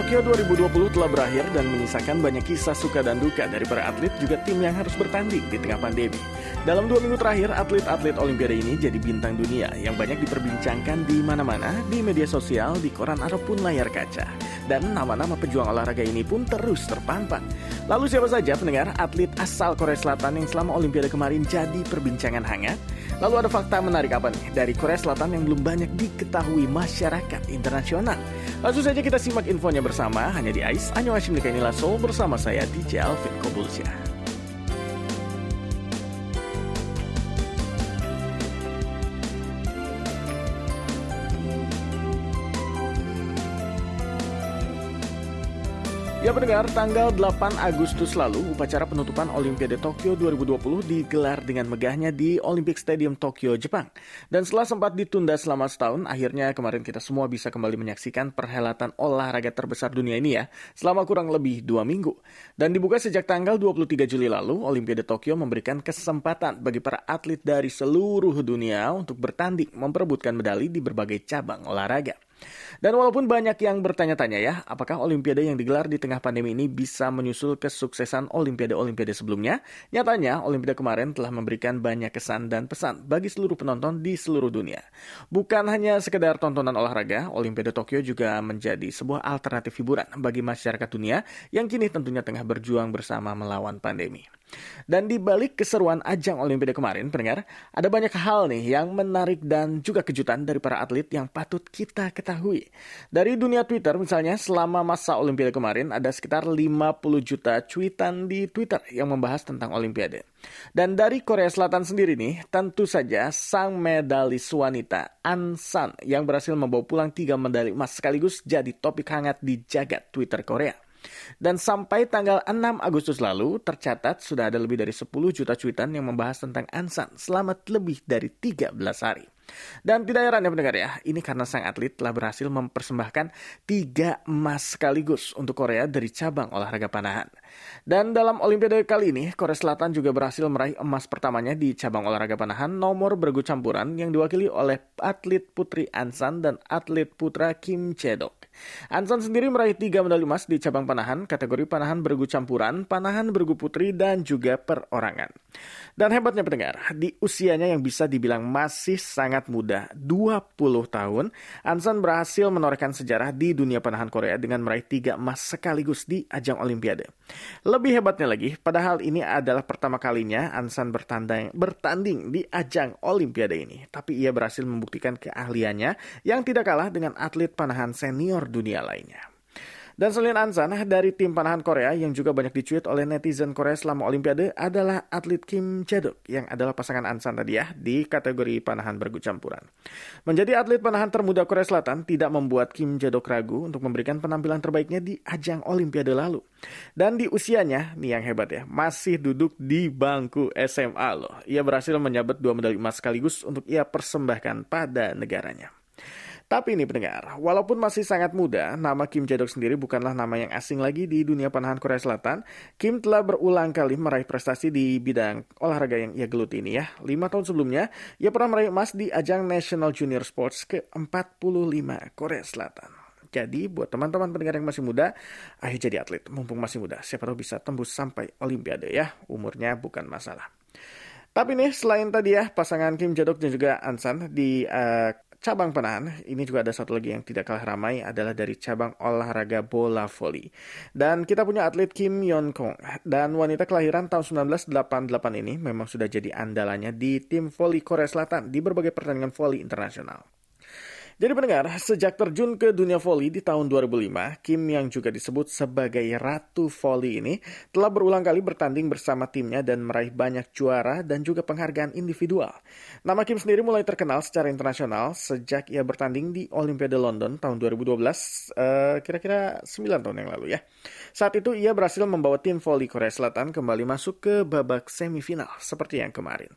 Tokyo 2020 telah berakhir dan menyisakan banyak kisah suka dan duka dari para atlet juga tim yang harus bertanding di tengah pandemi. Dalam dua minggu terakhir, atlet-atlet Olimpiade ini jadi bintang dunia yang banyak diperbincangkan di mana-mana, di media sosial, di koran ataupun layar kaca. Dan nama-nama pejuang olahraga ini pun terus terpampang. Lalu siapa saja pendengar atlet asal Korea Selatan yang selama Olimpiade kemarin jadi perbincangan hangat? Lalu ada fakta menarik apa nih dari Korea Selatan yang belum banyak diketahui masyarakat internasional? Langsung saja kita simak infonya bersama hanya di AIS Anyo Hashim Nikainila Soul bersama saya DJ Alvin Kobulsyah. Ya pendengar, tanggal 8 Agustus lalu, upacara penutupan Olimpiade Tokyo 2020 digelar dengan megahnya di Olympic Stadium Tokyo, Jepang. Dan setelah sempat ditunda selama setahun, akhirnya kemarin kita semua bisa kembali menyaksikan perhelatan olahraga terbesar dunia ini ya, selama kurang lebih dua minggu. Dan dibuka sejak tanggal 23 Juli lalu, Olimpiade Tokyo memberikan kesempatan bagi para atlet dari seluruh dunia untuk bertanding memperebutkan medali di berbagai cabang olahraga. Dan walaupun banyak yang bertanya-tanya ya, apakah Olimpiade yang digelar di tengah pandemi ini bisa menyusul kesuksesan Olimpiade-Olimpiade sebelumnya? Nyatanya, Olimpiade kemarin telah memberikan banyak kesan dan pesan bagi seluruh penonton di seluruh dunia. Bukan hanya sekedar tontonan olahraga, Olimpiade Tokyo juga menjadi sebuah alternatif hiburan bagi masyarakat dunia yang kini tentunya tengah berjuang bersama melawan pandemi. Dan di balik keseruan ajang Olimpiade kemarin, pendengar, ada banyak hal nih yang menarik dan juga kejutan dari para atlet yang patut kita ketahui. Dari dunia Twitter misalnya, selama masa Olimpiade kemarin ada sekitar 50 juta cuitan di Twitter yang membahas tentang Olimpiade. Dan dari Korea Selatan sendiri nih, tentu saja sang medalis wanita An San yang berhasil membawa pulang tiga medali emas sekaligus jadi topik hangat di jagat Twitter Korea. Dan sampai tanggal 6 Agustus lalu, tercatat sudah ada lebih dari 10 juta cuitan yang membahas tentang Ansan selama lebih dari 13 hari. Dan tidak heran ya pendengar ya, ini karena sang atlet telah berhasil mempersembahkan tiga emas sekaligus untuk Korea dari cabang olahraga panahan. Dan dalam Olimpiade kali ini, Korea Selatan juga berhasil meraih emas pertamanya di cabang olahraga panahan nomor bergu campuran yang diwakili oleh atlet putri Ansan dan atlet putra Kim Chedok. Ansan sendiri meraih tiga medali emas di cabang panahan, kategori panahan bergu campuran, panahan bergu putri, dan juga perorangan. Dan hebatnya pendengar, di usianya yang bisa dibilang masih sangat muda, 20 tahun, Ansan berhasil menorehkan sejarah di dunia panahan Korea dengan meraih tiga emas sekaligus di ajang Olimpiade. Lebih hebatnya lagi, padahal ini adalah pertama kalinya Ansan bertanding, bertanding di ajang Olimpiade ini. Tapi ia berhasil membuktikan keahliannya yang tidak kalah dengan atlet panahan senior dunia lainnya. Dan selain Ansan, dari tim panahan Korea yang juga banyak dicuit oleh netizen Korea selama Olimpiade adalah atlet Kim Jae-duk yang adalah pasangan Ansan tadi ya di kategori panahan bergu campuran. Menjadi atlet panahan termuda Korea Selatan tidak membuat Kim Jae-duk ragu untuk memberikan penampilan terbaiknya di ajang Olimpiade lalu. Dan di usianya, nih yang hebat ya, masih duduk di bangku SMA loh. Ia berhasil menyabet dua medali emas sekaligus untuk ia persembahkan pada negaranya. Tapi ini pendengar, walaupun masih sangat muda, nama Kim Jae-duk sendiri bukanlah nama yang asing lagi di dunia panahan Korea Selatan. Kim telah berulang kali meraih prestasi di bidang olahraga yang ia geluti ini ya. Lima tahun sebelumnya, ia pernah meraih emas di ajang National Junior Sports ke-45 Korea Selatan. Jadi buat teman-teman pendengar yang masih muda, ayo jadi atlet. Mumpung masih muda, siapa tahu bisa tembus sampai Olimpiade ya. Umurnya bukan masalah. Tapi nih selain tadi ya pasangan Kim Jadok dan juga Ansan di uh, cabang panahan, ini juga ada satu lagi yang tidak kalah ramai adalah dari cabang olahraga bola voli. Dan kita punya atlet Kim Yon Kong. Dan wanita kelahiran tahun 1988 ini memang sudah jadi andalannya di tim voli Korea Selatan di berbagai pertandingan voli internasional. Jadi pendengar, sejak terjun ke dunia voli di tahun 2005, Kim yang juga disebut sebagai Ratu Voli ini telah berulang kali bertanding bersama timnya dan meraih banyak juara dan juga penghargaan individual. Nama Kim sendiri mulai terkenal secara internasional sejak ia bertanding di Olimpiade London tahun 2012, uh, kira-kira 9 tahun yang lalu ya. Saat itu ia berhasil membawa tim voli Korea Selatan kembali masuk ke babak semifinal seperti yang kemarin.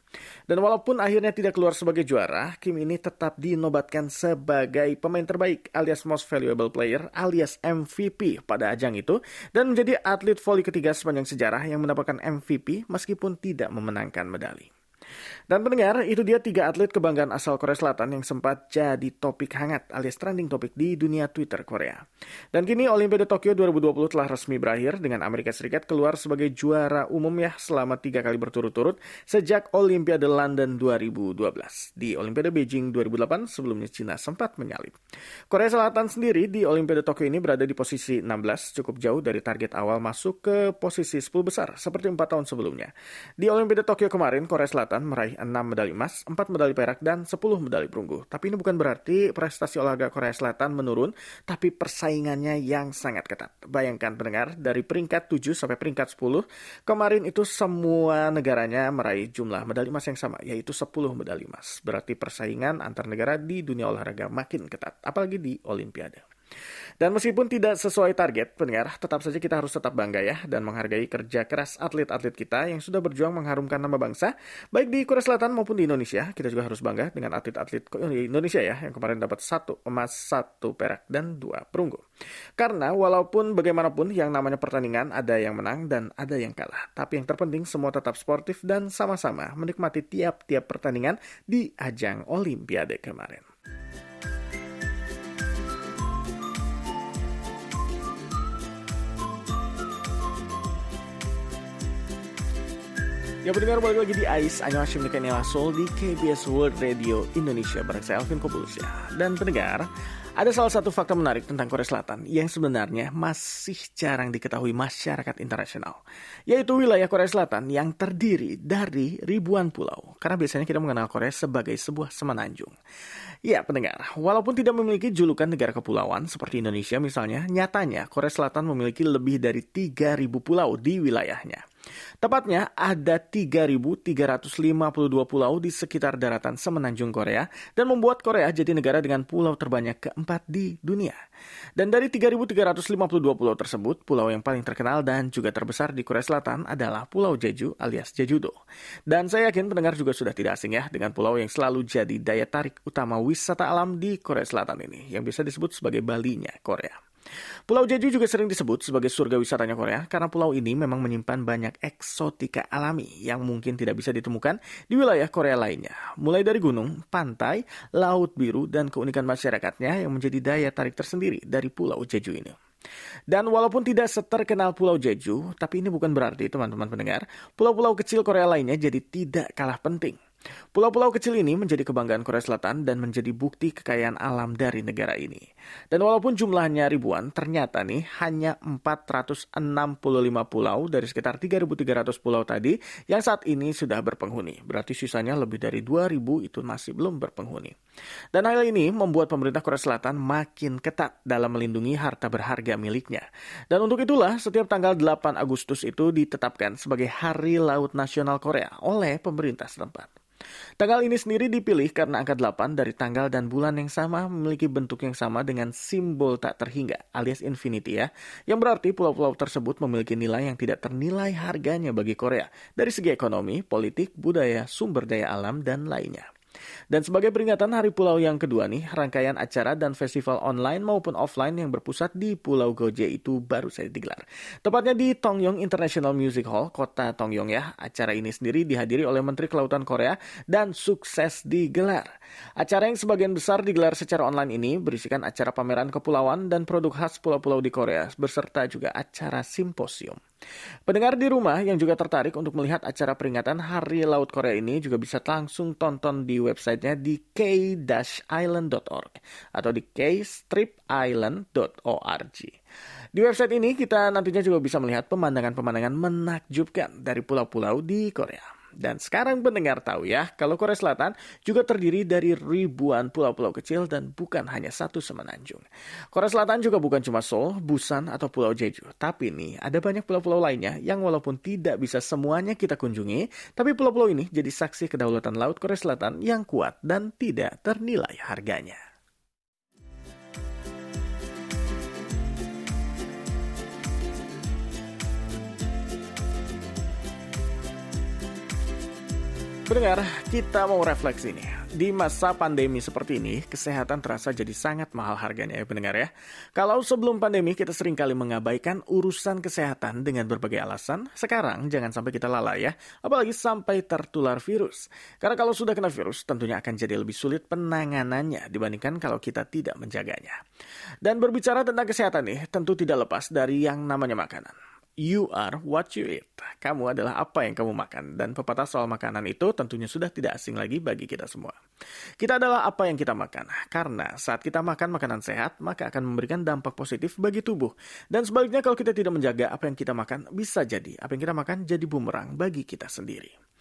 Dan walaupun akhirnya tidak keluar sebagai juara, Kim ini tetap dinobatkan sebagai sebagai pemain terbaik alias Most Valuable Player alias MVP pada ajang itu dan menjadi atlet voli ketiga sepanjang sejarah yang mendapatkan MVP meskipun tidak memenangkan medali. Dan pendengar, itu dia tiga atlet kebanggaan asal Korea Selatan yang sempat jadi topik hangat alias trending topik di dunia Twitter Korea. Dan kini Olimpiade Tokyo 2020 telah resmi berakhir dengan Amerika Serikat keluar sebagai juara umum ya selama tiga kali berturut-turut sejak Olimpiade London 2012. Di Olimpiade Beijing 2008 sebelumnya Cina sempat menyalip. Korea Selatan sendiri di Olimpiade Tokyo ini berada di posisi 16 cukup jauh dari target awal masuk ke posisi 10 besar seperti empat tahun sebelumnya. Di Olimpiade Tokyo kemarin Korea Selatan meraih meraih 6 medali emas, 4 medali perak, dan 10 medali perunggu. Tapi ini bukan berarti prestasi olahraga Korea Selatan menurun, tapi persaingannya yang sangat ketat. Bayangkan pendengar, dari peringkat 7 sampai peringkat 10, kemarin itu semua negaranya meraih jumlah medali emas yang sama, yaitu 10 medali emas. Berarti persaingan antar negara di dunia olahraga makin ketat, apalagi di Olimpiade. Dan meskipun tidak sesuai target, pendengar, tetap saja kita harus tetap bangga ya dan menghargai kerja keras atlet-atlet kita yang sudah berjuang mengharumkan nama bangsa, baik di Korea Selatan maupun di Indonesia. Kita juga harus bangga dengan atlet-atlet Indonesia ya, yang kemarin dapat satu emas, satu perak, dan dua perunggu. Karena walaupun bagaimanapun yang namanya pertandingan ada yang menang dan ada yang kalah. Tapi yang terpenting semua tetap sportif dan sama-sama menikmati tiap-tiap pertandingan di ajang Olimpiade kemarin. Ya pendengar balik lagi di AIS Annyeonghaseyo Nikanela Soul di KBS World Radio Indonesia bareng saya Alvin Kobulus ya. Dan pendengar, ada salah satu fakta menarik tentang Korea Selatan yang sebenarnya masih jarang diketahui masyarakat internasional. Yaitu wilayah Korea Selatan yang terdiri dari ribuan pulau. Karena biasanya kita mengenal Korea sebagai sebuah semenanjung. Ya pendengar, walaupun tidak memiliki julukan negara kepulauan seperti Indonesia misalnya, nyatanya Korea Selatan memiliki lebih dari 3.000 pulau di wilayahnya. Tepatnya ada 3.352 pulau di sekitar daratan semenanjung Korea dan membuat Korea jadi negara dengan pulau terbanyak keempat di dunia. Dan dari 3.352 pulau tersebut, pulau yang paling terkenal dan juga terbesar di Korea Selatan adalah Pulau Jeju alias Jejudo. Dan saya yakin pendengar juga sudah tidak asing ya dengan pulau yang selalu jadi daya tarik utama wisata alam di Korea Selatan ini, yang bisa disebut sebagai Bali-nya Korea. Pulau Jeju juga sering disebut sebagai surga wisatanya Korea karena pulau ini memang menyimpan banyak eksotika alami yang mungkin tidak bisa ditemukan di wilayah Korea lainnya. Mulai dari gunung, pantai, laut biru, dan keunikan masyarakatnya yang menjadi daya tarik tersendiri dari Pulau Jeju ini. Dan walaupun tidak seterkenal Pulau Jeju, tapi ini bukan berarti teman-teman pendengar, pulau-pulau kecil Korea lainnya jadi tidak kalah penting. Pulau-pulau kecil ini menjadi kebanggaan Korea Selatan dan menjadi bukti kekayaan alam dari negara ini. Dan walaupun jumlahnya ribuan, ternyata nih hanya 465 pulau dari sekitar 3.300 pulau tadi yang saat ini sudah berpenghuni. Berarti sisanya lebih dari 2.000 itu masih belum berpenghuni. Dan hal ini membuat pemerintah Korea Selatan makin ketat dalam melindungi harta berharga miliknya. Dan untuk itulah setiap tanggal 8 Agustus itu ditetapkan sebagai Hari Laut Nasional Korea oleh pemerintah setempat. Tanggal ini sendiri dipilih karena angka 8 dari tanggal dan bulan yang sama memiliki bentuk yang sama dengan simbol tak terhingga alias infinity ya. Yang berarti pulau-pulau tersebut memiliki nilai yang tidak ternilai harganya bagi Korea dari segi ekonomi, politik, budaya, sumber daya alam, dan lainnya. Dan sebagai peringatan Hari Pulau yang kedua nih, rangkaian acara dan festival online maupun offline yang berpusat di Pulau Goje itu baru saja digelar. Tepatnya di Tongyong International Music Hall, kota Tongyong ya. Acara ini sendiri dihadiri oleh Menteri Kelautan Korea dan sukses digelar. Acara yang sebagian besar digelar secara online ini berisikan acara pameran kepulauan dan produk khas pulau-pulau di Korea, beserta juga acara simposium. Pendengar di rumah yang juga tertarik untuk melihat acara peringatan Hari Laut Korea ini juga bisa langsung tonton di websitenya di k-island.org atau di k-island.org. Di website ini kita nantinya juga bisa melihat pemandangan-pemandangan menakjubkan dari pulau-pulau di Korea. Dan sekarang pendengar tahu ya, kalau Korea Selatan juga terdiri dari ribuan pulau-pulau kecil dan bukan hanya satu semenanjung. Korea Selatan juga bukan cuma Seoul, Busan, atau Pulau Jeju. Tapi nih, ada banyak pulau-pulau lainnya yang walaupun tidak bisa semuanya kita kunjungi, tapi pulau-pulau ini jadi saksi kedaulatan Laut Korea Selatan yang kuat dan tidak ternilai harganya. Pendengar, kita mau refleksi nih. di masa pandemi seperti ini, kesehatan terasa jadi sangat mahal harganya ya pendengar ya. Kalau sebelum pandemi kita sering kali mengabaikan urusan kesehatan dengan berbagai alasan, sekarang jangan sampai kita lalai ya, apalagi sampai tertular virus. Karena kalau sudah kena virus, tentunya akan jadi lebih sulit penanganannya dibandingkan kalau kita tidak menjaganya. Dan berbicara tentang kesehatan nih, tentu tidak lepas dari yang namanya makanan. You are what you eat. Kamu adalah apa yang kamu makan. Dan pepatah soal makanan itu tentunya sudah tidak asing lagi bagi kita semua. Kita adalah apa yang kita makan. Karena saat kita makan makanan sehat, maka akan memberikan dampak positif bagi tubuh. Dan sebaliknya kalau kita tidak menjaga apa yang kita makan, bisa jadi apa yang kita makan jadi bumerang bagi kita sendiri.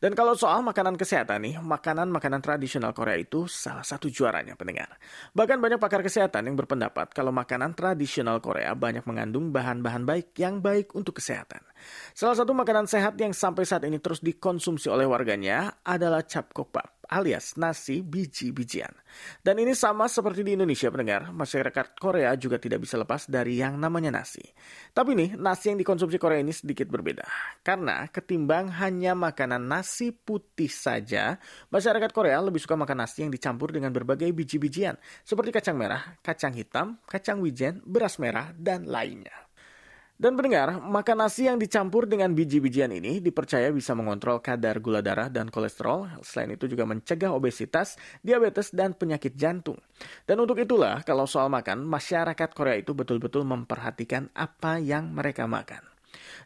Dan kalau soal makanan kesehatan nih, makanan-makanan tradisional Korea itu salah satu juaranya pendengar. Bahkan banyak pakar kesehatan yang berpendapat kalau makanan tradisional Korea banyak mengandung bahan-bahan baik yang baik untuk kesehatan. Salah satu makanan sehat yang sampai saat ini terus dikonsumsi oleh warganya adalah capkopap alias nasi biji-bijian. Dan ini sama seperti di Indonesia pendengar, masyarakat Korea juga tidak bisa lepas dari yang namanya nasi. Tapi nih, nasi yang dikonsumsi Korea ini sedikit berbeda. Karena ketimbang hanya makanan nasi putih saja, masyarakat Korea lebih suka makan nasi yang dicampur dengan berbagai biji-bijian, seperti kacang merah, kacang hitam, kacang wijen, beras merah, dan lainnya. Dan pendengar, makan nasi yang dicampur dengan biji-bijian ini dipercaya bisa mengontrol kadar gula darah dan kolesterol. Selain itu juga mencegah obesitas, diabetes, dan penyakit jantung. Dan untuk itulah, kalau soal makan, masyarakat Korea itu betul-betul memperhatikan apa yang mereka makan.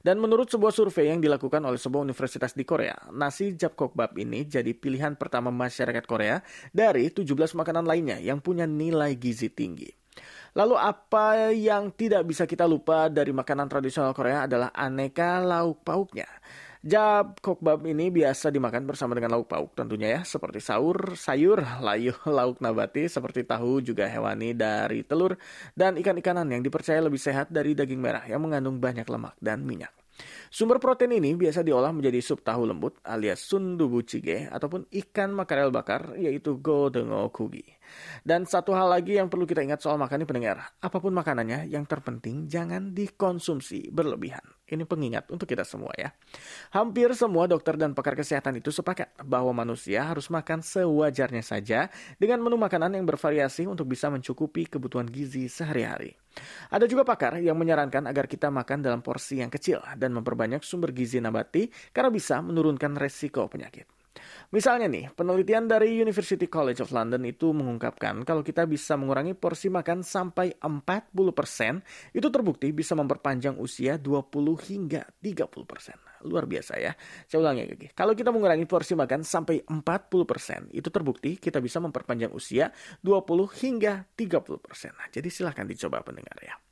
Dan menurut sebuah survei yang dilakukan oleh sebuah universitas di Korea, nasi japkokbap ini jadi pilihan pertama masyarakat Korea dari 17 makanan lainnya yang punya nilai gizi tinggi. Lalu apa yang tidak bisa kita lupa dari makanan tradisional Korea adalah aneka lauk pauknya. Jab kokbab ini biasa dimakan bersama dengan lauk pauk tentunya ya, seperti saur, sayur, layu, lauk nabati, seperti tahu juga hewani dari telur, dan ikan-ikanan yang dipercaya lebih sehat dari daging merah yang mengandung banyak lemak dan minyak. Sumber protein ini biasa diolah menjadi sup tahu lembut alias sundubu chige ataupun ikan makarel bakar yaitu godengo kugi. Dan satu hal lagi yang perlu kita ingat soal makan ini pendengar, apa pun makanannya yang terpenting jangan dikonsumsi berlebihan. Ini pengingat untuk kita semua ya. Hampir semua dokter dan pakar kesehatan itu sepakat bahwa manusia harus makan sewajarnya saja dengan menu makanan yang bervariasi untuk bisa mencukupi kebutuhan gizi sehari-hari. Ada juga pakar yang menyarankan agar kita makan dalam porsi yang kecil dan memperbanyak sumber gizi nabati karena bisa menurunkan resiko penyakit. Misalnya nih, penelitian dari University College of London itu mengungkapkan kalau kita bisa mengurangi porsi makan sampai 40%, itu terbukti bisa memperpanjang usia 20 hingga 30%. Luar biasa ya. Saya ulangi lagi. Kalau kita mengurangi porsi makan sampai 40%, itu terbukti kita bisa memperpanjang usia 20 hingga 30%. Nah, jadi silahkan dicoba pendengar ya.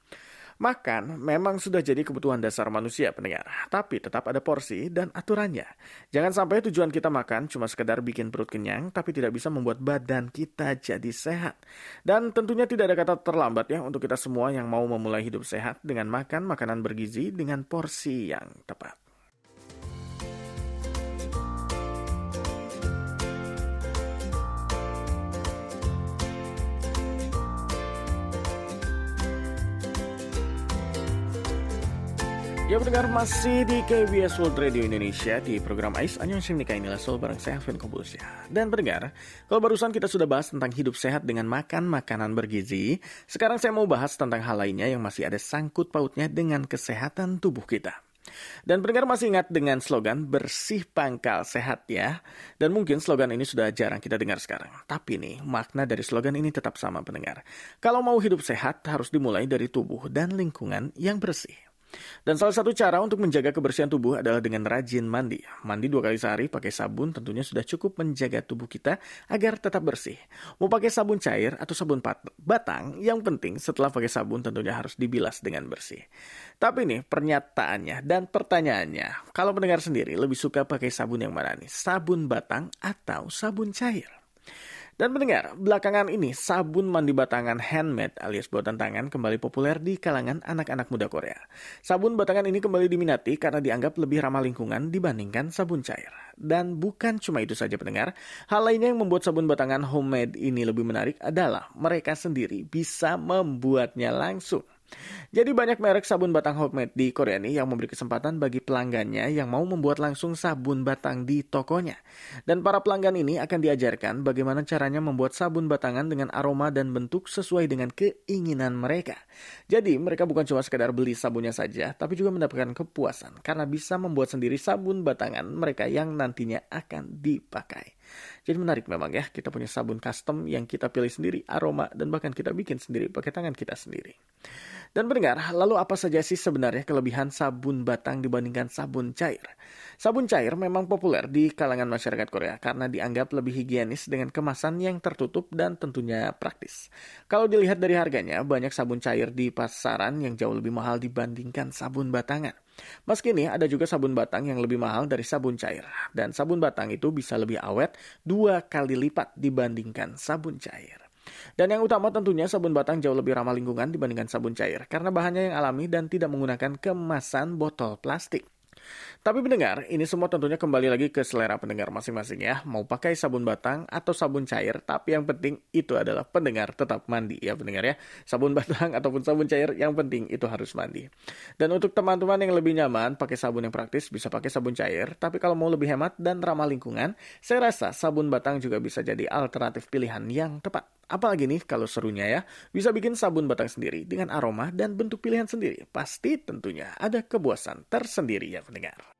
Makan memang sudah jadi kebutuhan dasar manusia pendengar, tapi tetap ada porsi dan aturannya. Jangan sampai tujuan kita makan cuma sekedar bikin perut kenyang, tapi tidak bisa membuat badan kita jadi sehat. Dan tentunya tidak ada kata terlambat ya untuk kita semua yang mau memulai hidup sehat dengan makan makanan bergizi dengan porsi yang tepat. Ya pendengar masih di KBS World Radio Indonesia di program AIS Annyeonghaseyo Nika inilah Sol bareng saya Alvin Kobulsya. Dan pendengar, kalau barusan kita sudah bahas tentang hidup sehat dengan makan makanan bergizi, sekarang saya mau bahas tentang hal lainnya yang masih ada sangkut pautnya dengan kesehatan tubuh kita. Dan pendengar masih ingat dengan slogan bersih pangkal sehat ya. Dan mungkin slogan ini sudah jarang kita dengar sekarang. Tapi nih, makna dari slogan ini tetap sama pendengar. Kalau mau hidup sehat harus dimulai dari tubuh dan lingkungan yang bersih. Dan salah satu cara untuk menjaga kebersihan tubuh adalah dengan rajin mandi. Mandi dua kali sehari pakai sabun tentunya sudah cukup menjaga tubuh kita agar tetap bersih. Mau pakai sabun cair atau sabun batang, yang penting setelah pakai sabun tentunya harus dibilas dengan bersih. Tapi nih pernyataannya dan pertanyaannya, kalau pendengar sendiri lebih suka pakai sabun yang mana nih? Sabun batang atau sabun cair? Dan mendengar, belakangan ini sabun mandi batangan handmade alias buatan tangan kembali populer di kalangan anak-anak muda Korea. Sabun batangan ini kembali diminati karena dianggap lebih ramah lingkungan dibandingkan sabun cair. Dan bukan cuma itu saja pendengar, hal lainnya yang membuat sabun batangan homemade ini lebih menarik adalah mereka sendiri bisa membuatnya langsung. Jadi banyak merek sabun batang homemade di Korea ini yang memberi kesempatan bagi pelanggannya yang mau membuat langsung sabun batang di tokonya. Dan para pelanggan ini akan diajarkan bagaimana caranya membuat sabun batangan dengan aroma dan bentuk sesuai dengan keinginan mereka. Jadi mereka bukan cuma sekedar beli sabunnya saja, tapi juga mendapatkan kepuasan karena bisa membuat sendiri sabun batangan mereka yang nantinya akan dipakai. Jadi menarik memang ya, kita punya sabun custom yang kita pilih sendiri, aroma, dan bahkan kita bikin sendiri pakai tangan kita sendiri. Dan pendengar, lalu apa saja sih sebenarnya kelebihan sabun batang dibandingkan sabun cair? Sabun cair memang populer di kalangan masyarakat Korea karena dianggap lebih higienis dengan kemasan yang tertutup dan tentunya praktis. Kalau dilihat dari harganya, banyak sabun cair di pasaran yang jauh lebih mahal dibandingkan sabun batangan. Meski ini ada juga sabun batang yang lebih mahal dari sabun cair. Dan sabun batang itu bisa lebih awet dua kali lipat dibandingkan sabun cair. Dan yang utama tentunya sabun batang jauh lebih ramah lingkungan dibandingkan sabun cair karena bahannya yang alami dan tidak menggunakan kemasan botol plastik. Tapi pendengar, ini semua tentunya kembali lagi ke selera pendengar masing-masing ya. Mau pakai sabun batang atau sabun cair, tapi yang penting itu adalah pendengar tetap mandi ya pendengar ya. Sabun batang ataupun sabun cair, yang penting itu harus mandi. Dan untuk teman-teman yang lebih nyaman pakai sabun yang praktis, bisa pakai sabun cair. Tapi kalau mau lebih hemat dan ramah lingkungan, saya rasa sabun batang juga bisa jadi alternatif pilihan yang tepat. Apalagi nih kalau serunya ya, bisa bikin sabun batang sendiri dengan aroma dan bentuk pilihan sendiri. Pasti tentunya ada kepuasan tersendiri ya pendengar.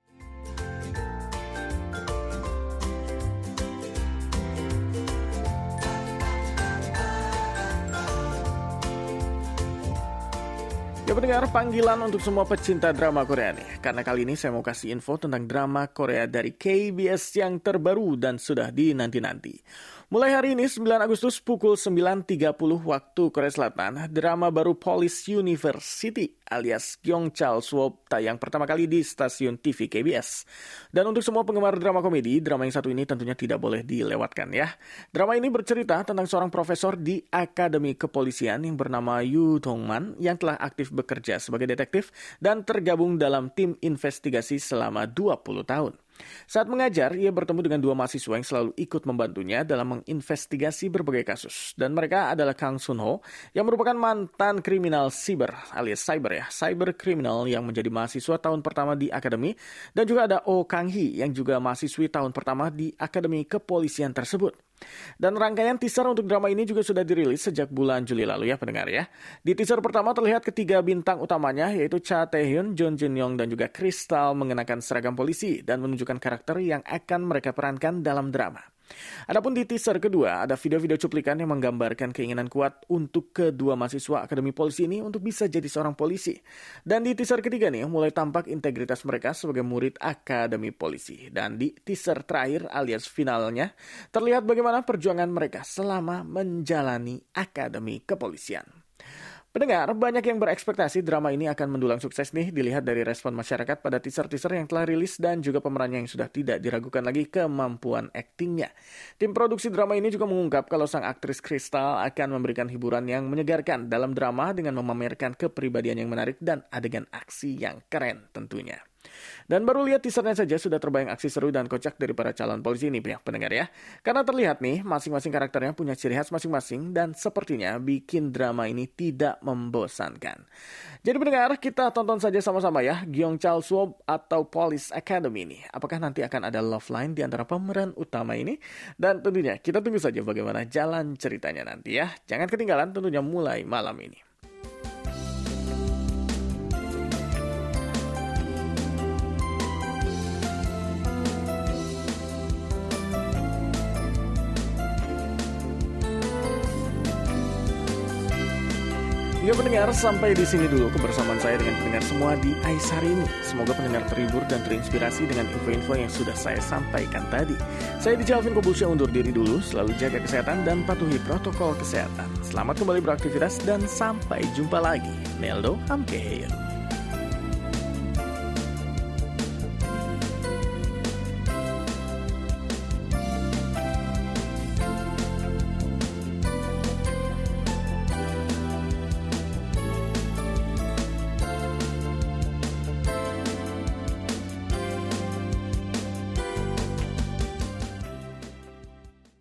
Ya pendengar, panggilan untuk semua pecinta drama Korea nih. Karena kali ini saya mau kasih info tentang drama Korea dari KBS yang terbaru dan sudah dinanti-nanti. Mulai hari ini 9 Agustus pukul 9.30 waktu Korea Selatan, drama baru Police University alias Gyeongchal Swap tayang pertama kali di stasiun TV KBS. Dan untuk semua penggemar drama komedi, drama yang satu ini tentunya tidak boleh dilewatkan ya. Drama ini bercerita tentang seorang profesor di Akademi Kepolisian yang bernama Yu Dongman yang telah aktif bekerja sebagai detektif dan tergabung dalam tim investigasi selama 20 tahun. Saat mengajar, ia bertemu dengan dua mahasiswa yang selalu ikut membantunya dalam menginvestigasi berbagai kasus. Dan mereka adalah Kang Sun Ho, yang merupakan mantan kriminal cyber alias cyber ya, cyber kriminal yang menjadi mahasiswa tahun pertama di akademi. Dan juga ada Oh Kang Hee, yang juga mahasiswi tahun pertama di akademi kepolisian tersebut. Dan rangkaian teaser untuk drama ini juga sudah dirilis sejak bulan Juli lalu ya pendengar ya. Di teaser pertama terlihat ketiga bintang utamanya yaitu Cha Tae-hyun, Jun Jin Yong dan juga Crystal mengenakan seragam polisi dan menunjukkan karakter yang akan mereka perankan dalam drama. Adapun di teaser kedua, ada video-video cuplikan yang menggambarkan keinginan kuat untuk kedua mahasiswa Akademi Polisi ini untuk bisa jadi seorang polisi. Dan di teaser ketiga nih, mulai tampak integritas mereka sebagai murid Akademi Polisi. Dan di teaser terakhir alias finalnya, terlihat bagaimana perjuangan mereka selama menjalani Akademi Kepolisian. Pendengar, banyak yang berekspektasi drama ini akan mendulang sukses nih dilihat dari respon masyarakat pada teaser-teaser yang telah rilis dan juga pemerannya yang sudah tidak diragukan lagi kemampuan aktingnya. Tim produksi drama ini juga mengungkap kalau sang aktris Crystal akan memberikan hiburan yang menyegarkan dalam drama dengan memamerkan kepribadian yang menarik dan adegan aksi yang keren tentunya. Dan baru lihat teasernya saja sudah terbayang aksi seru dan kocak dari para calon polisi ini pihak pendengar ya. Karena terlihat nih masing-masing karakternya punya ciri khas masing-masing dan sepertinya bikin drama ini tidak membosankan. Jadi pendengar kita tonton saja sama-sama ya Gyeongchal Swap atau Police Academy ini. Apakah nanti akan ada love line di antara pemeran utama ini? Dan tentunya kita tunggu saja bagaimana jalan ceritanya nanti ya. Jangan ketinggalan tentunya mulai malam ini. Pendengar, sampai di sini dulu kebersamaan saya dengan pendengar semua di Ais hari ini. Semoga pendengar terhibur dan terinspirasi dengan info-info yang sudah saya sampaikan tadi. Saya di Jalvin Kobusya undur diri dulu, selalu jaga kesehatan dan patuhi protokol kesehatan. Selamat kembali beraktivitas dan sampai jumpa lagi. Neldo Hamkeheyo.